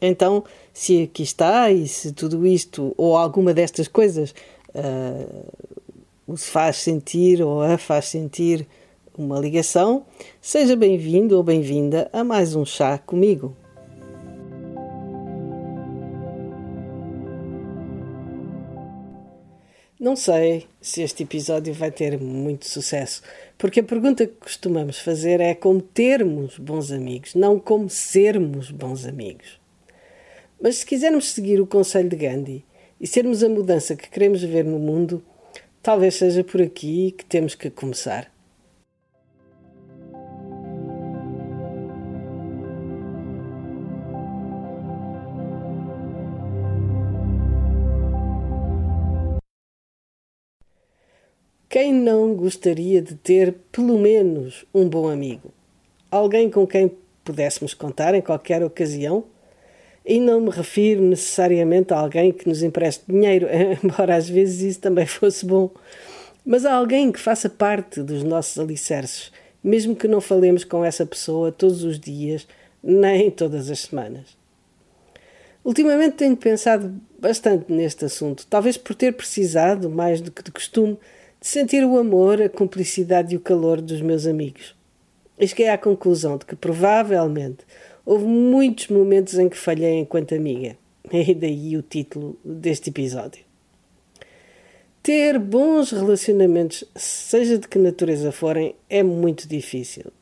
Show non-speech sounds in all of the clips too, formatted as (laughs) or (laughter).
Então, se aqui está e se tudo isto ou alguma destas coisas uh, faz sentir ou a faz sentir uma ligação, seja bem-vindo ou bem-vinda a mais um chá comigo. Não sei se este episódio vai ter muito sucesso, porque a pergunta que costumamos fazer é como termos bons amigos, não como sermos bons amigos. Mas se quisermos seguir o conselho de Gandhi e sermos a mudança que queremos ver no mundo, talvez seja por aqui que temos que começar. Quem não gostaria de ter pelo menos um bom amigo? Alguém com quem pudéssemos contar em qualquer ocasião? E não me refiro necessariamente a alguém que nos empreste dinheiro, (laughs) embora às vezes isso também fosse bom, mas a alguém que faça parte dos nossos alicerces, mesmo que não falemos com essa pessoa todos os dias, nem todas as semanas. Ultimamente tenho pensado bastante neste assunto, talvez por ter precisado, mais do que de costume, de sentir o amor, a cumplicidade e o calor dos meus amigos. E cheguei à conclusão de que provavelmente houve muitos momentos em que falhei enquanto amiga. (laughs) E daí o título deste episódio. Ter bons relacionamentos, seja de que natureza forem, é muito difícil.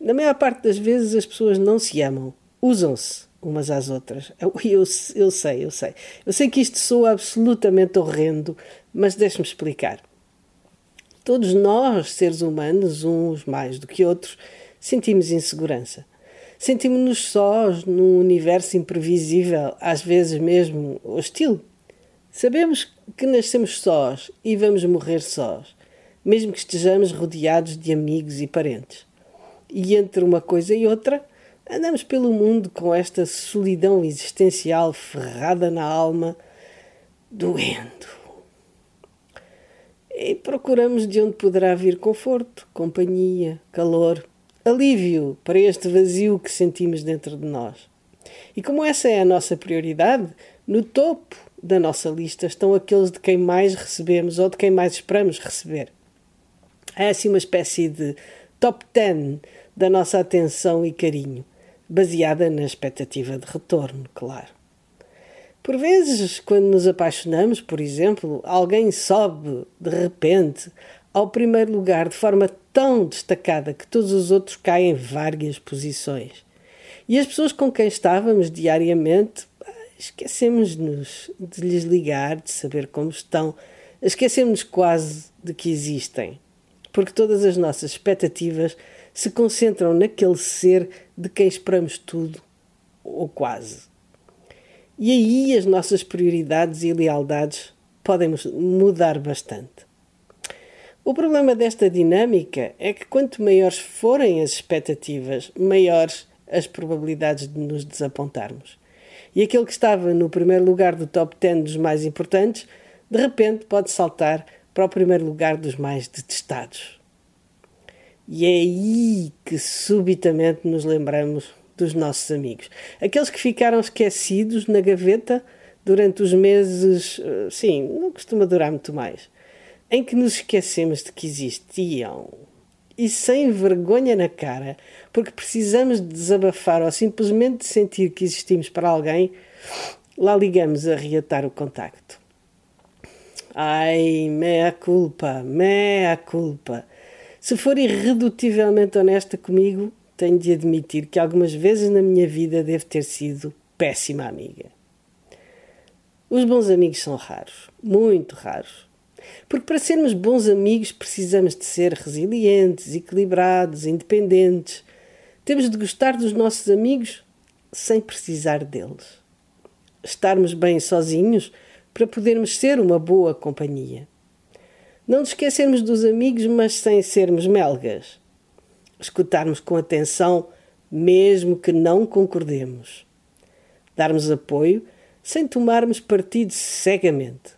Na maior parte das vezes as pessoas não se amam, usam-se umas às outras. Eu, (laughs) eu, eu sei, eu sei. Eu sei que isto soa absolutamente horrendo, mas deixe-me explicar. Todos nós, seres humanos, uns mais do que outros, sentimos insegurança. Sentimos-nos sós num universo imprevisível, às vezes mesmo hostil. Sabemos que nascemos sós e vamos morrer sós, mesmo que estejamos rodeados de amigos e parentes. E entre uma coisa e outra, andamos pelo mundo com esta solidão existencial ferrada na alma, doendo e procuramos de onde poderá vir conforto, companhia, calor, alívio para este vazio que sentimos dentro de nós. E como essa é a nossa prioridade, no topo da nossa lista estão aqueles de quem mais recebemos ou de quem mais esperamos receber. É assim uma espécie de top 10 da nossa atenção e carinho, baseada na expectativa de retorno, claro. Por vezes, quando nos apaixonamos, por exemplo, alguém sobe de repente ao primeiro lugar de forma tão destacada que todos os outros caem em várias posições. E as pessoas com quem estávamos diariamente esquecemos-nos de lhes ligar, de saber como estão, esquecemos-nos quase de que existem, porque todas as nossas expectativas se concentram naquele ser de quem esperamos tudo, ou quase. E aí as nossas prioridades e lealdades podem mudar bastante. O problema desta dinâmica é que quanto maiores forem as expectativas, maiores as probabilidades de nos desapontarmos. E aquele que estava no primeiro lugar do top 10 dos mais importantes, de repente pode saltar para o primeiro lugar dos mais detestados. E é aí que subitamente nos lembramos dos nossos amigos. Aqueles que ficaram esquecidos na gaveta durante os meses, eh, sim, não costuma durar muito mais, em que nos esquecemos de que existiam. E sem vergonha na cara, porque precisamos de desabafar ou simplesmente sentir que existimos para alguém, lá ligamos a reatar o contacto. Ai, mea culpa, mea culpa. Se for irredutivelmente honesta comigo, tenho de admitir que algumas vezes na minha vida devo ter sido péssima amiga. Os bons amigos são raros, muito raros. Porque para sermos bons amigos precisamos de ser resilientes, equilibrados, independentes. Temos de gostar dos nossos amigos, sem precisar deles. Estarmos bem sozinhos para podermos ser uma boa companhia. Não nos esquecermos dos amigos, mas sem sermos melgas. Escutarmos com atenção, mesmo que não concordemos. Darmos apoio sem tomarmos partido cegamente.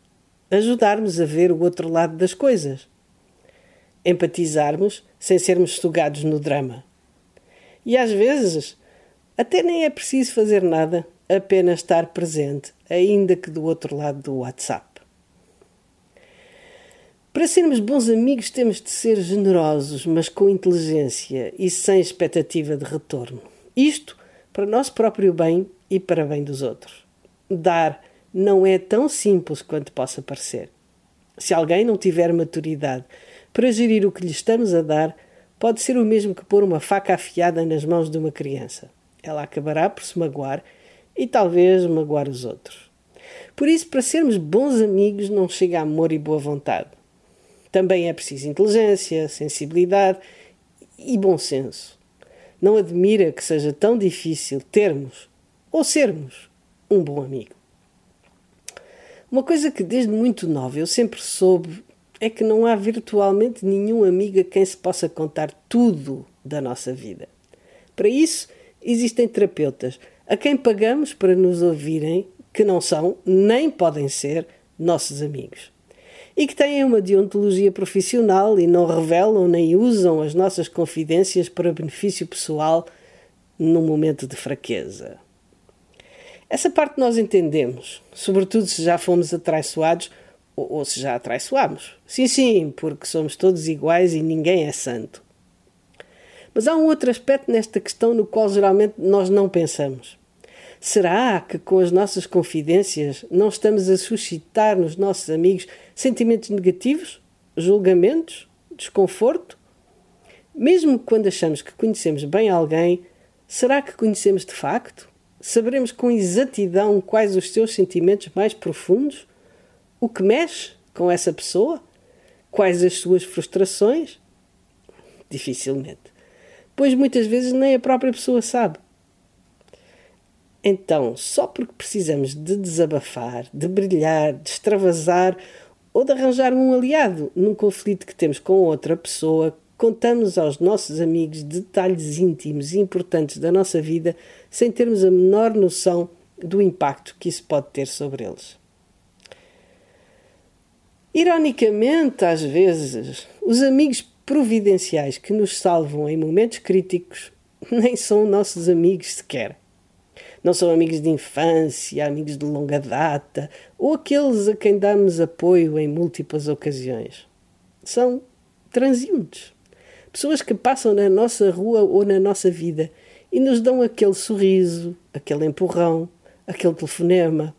Ajudarmos a ver o outro lado das coisas. Empatizarmos sem sermos sugados no drama. E às vezes, até nem é preciso fazer nada, apenas estar presente, ainda que do outro lado do WhatsApp. Para sermos bons amigos, temos de ser generosos, mas com inteligência e sem expectativa de retorno. Isto para nosso próprio bem e para bem dos outros. Dar não é tão simples quanto possa parecer. Se alguém não tiver maturidade para gerir o que lhe estamos a dar, pode ser o mesmo que pôr uma faca afiada nas mãos de uma criança. Ela acabará por se magoar e talvez magoar os outros. Por isso, para sermos bons amigos, não chega amor e boa vontade. Também é preciso inteligência, sensibilidade e bom senso. Não admira que seja tão difícil termos ou sermos um bom amigo. Uma coisa que desde muito nova eu sempre soube é que não há virtualmente nenhum amigo a quem se possa contar tudo da nossa vida. Para isso, existem terapeutas a quem pagamos para nos ouvirem, que não são nem podem ser nossos amigos e que têm uma deontologia profissional e não revelam nem usam as nossas confidências para benefício pessoal num momento de fraqueza. Essa parte nós entendemos, sobretudo se já fomos atraiçoados ou, ou se já atraiçoámos. Sim, sim, porque somos todos iguais e ninguém é santo. Mas há um outro aspecto nesta questão no qual geralmente nós não pensamos. Será que com as nossas confidências não estamos a suscitar nos nossos amigos sentimentos negativos, julgamentos, desconforto? Mesmo quando achamos que conhecemos bem alguém, será que conhecemos de facto? Saberemos com exatidão quais os seus sentimentos mais profundos? O que mexe com essa pessoa? Quais as suas frustrações? Dificilmente. Pois muitas vezes nem a própria pessoa sabe. Então, só porque precisamos de desabafar, de brilhar, de extravasar ou de arranjar um aliado num conflito que temos com outra pessoa, contamos aos nossos amigos detalhes íntimos e importantes da nossa vida sem termos a menor noção do impacto que isso pode ter sobre eles. Ironicamente, às vezes, os amigos providenciais que nos salvam em momentos críticos (laughs) nem são nossos amigos sequer. Não são amigos de infância, amigos de longa data ou aqueles a quem damos apoio em múltiplas ocasiões. São transeuntes. Pessoas que passam na nossa rua ou na nossa vida e nos dão aquele sorriso, aquele empurrão, aquele telefonema.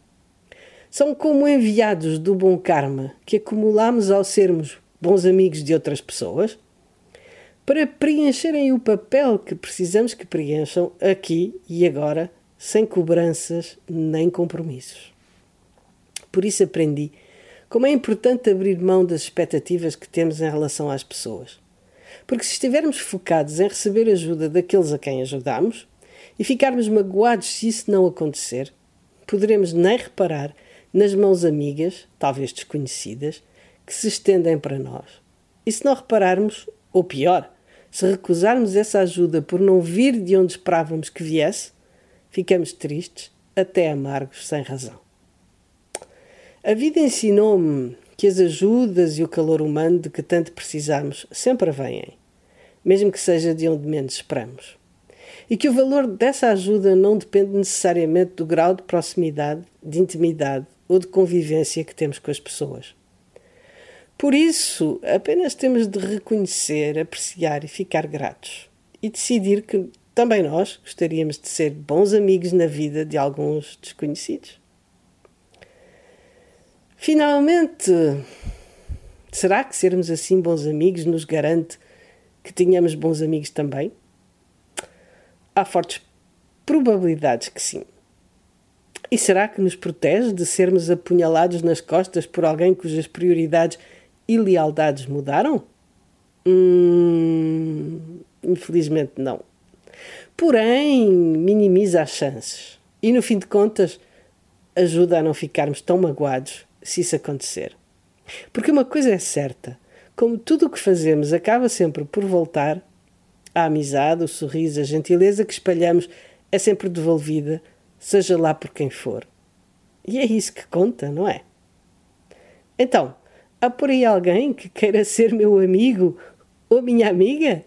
São como enviados do bom karma que acumulamos ao sermos bons amigos de outras pessoas para preencherem o papel que precisamos que preencham aqui e agora sem cobranças nem compromissos. Por isso aprendi como é importante abrir mão das expectativas que temos em relação às pessoas. Porque se estivermos focados em receber ajuda daqueles a quem ajudamos e ficarmos magoados se isso não acontecer, poderemos nem reparar nas mãos amigas, talvez desconhecidas, que se estendem para nós. E se não repararmos, ou pior, se recusarmos essa ajuda por não vir de onde esperávamos que viesse, ficamos tristes, até amargos, sem razão. A vida ensinou-me que as ajudas e o calor humano de que tanto precisamos sempre vêm, mesmo que seja de onde menos esperamos. E que o valor dessa ajuda não depende necessariamente do grau de proximidade, de intimidade ou de convivência que temos com as pessoas. Por isso, apenas temos de reconhecer, apreciar e ficar gratos e decidir que também nós gostaríamos de ser bons amigos na vida de alguns desconhecidos. Finalmente, será que sermos assim bons amigos nos garante que tenhamos bons amigos também? Há fortes probabilidades que sim. E será que nos protege de sermos apunhalados nas costas por alguém cujas prioridades e lealdades mudaram? Hum, infelizmente não. porém minimiza as chances. E no fim de contas, ajuda a não ficarmos tão magoados se isso acontecer. Porque uma coisa é certa: como tudo o que fazemos acaba sempre por voltar, a amizade, o sorriso, a gentileza que espalhamos é sempre devolvida, seja lá por quem for. E é isso que conta, não é? Então, há por aí alguém que queira ser meu amigo ou minha amiga?